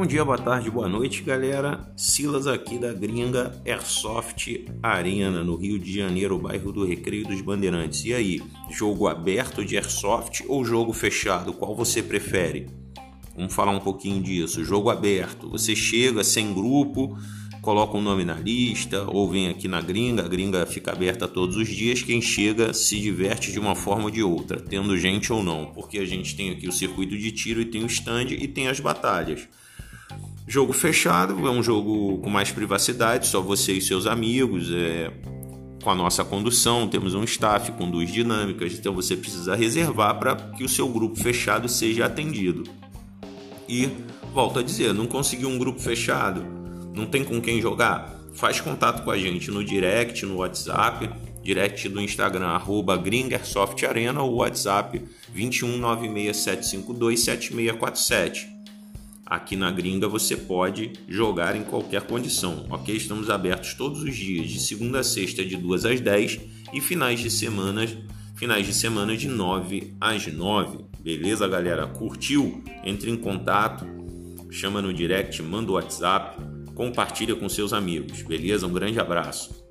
Bom dia, boa tarde, boa noite, galera. Silas aqui da gringa Airsoft Arena, no Rio de Janeiro, bairro do Recreio dos Bandeirantes. E aí, jogo aberto de Airsoft ou jogo fechado? Qual você prefere? Vamos falar um pouquinho disso. Jogo aberto. Você chega sem grupo, coloca um nome na lista, ou vem aqui na gringa, a gringa fica aberta todos os dias. Quem chega se diverte de uma forma ou de outra, tendo gente ou não, porque a gente tem aqui o circuito de tiro e tem o stand e tem as batalhas. Jogo fechado é um jogo com mais privacidade, só você e seus amigos. É, com a nossa condução, temos um staff com duas dinâmicas, então você precisa reservar para que o seu grupo fechado seja atendido. E volto a dizer, não conseguiu um grupo fechado, não tem com quem jogar, faz contato com a gente no direct, no WhatsApp, direct do Instagram, arroba Gringersoftarena ou WhatsApp 21967527647. Aqui na gringa você pode jogar em qualquer condição, ok? Estamos abertos todos os dias, de segunda a sexta, de 2 às 10 e finais de semana, finais de semana de 9 às 9. Beleza, galera? Curtiu? Entre em contato, chama no direct, manda o WhatsApp, compartilha com seus amigos, beleza? Um grande abraço.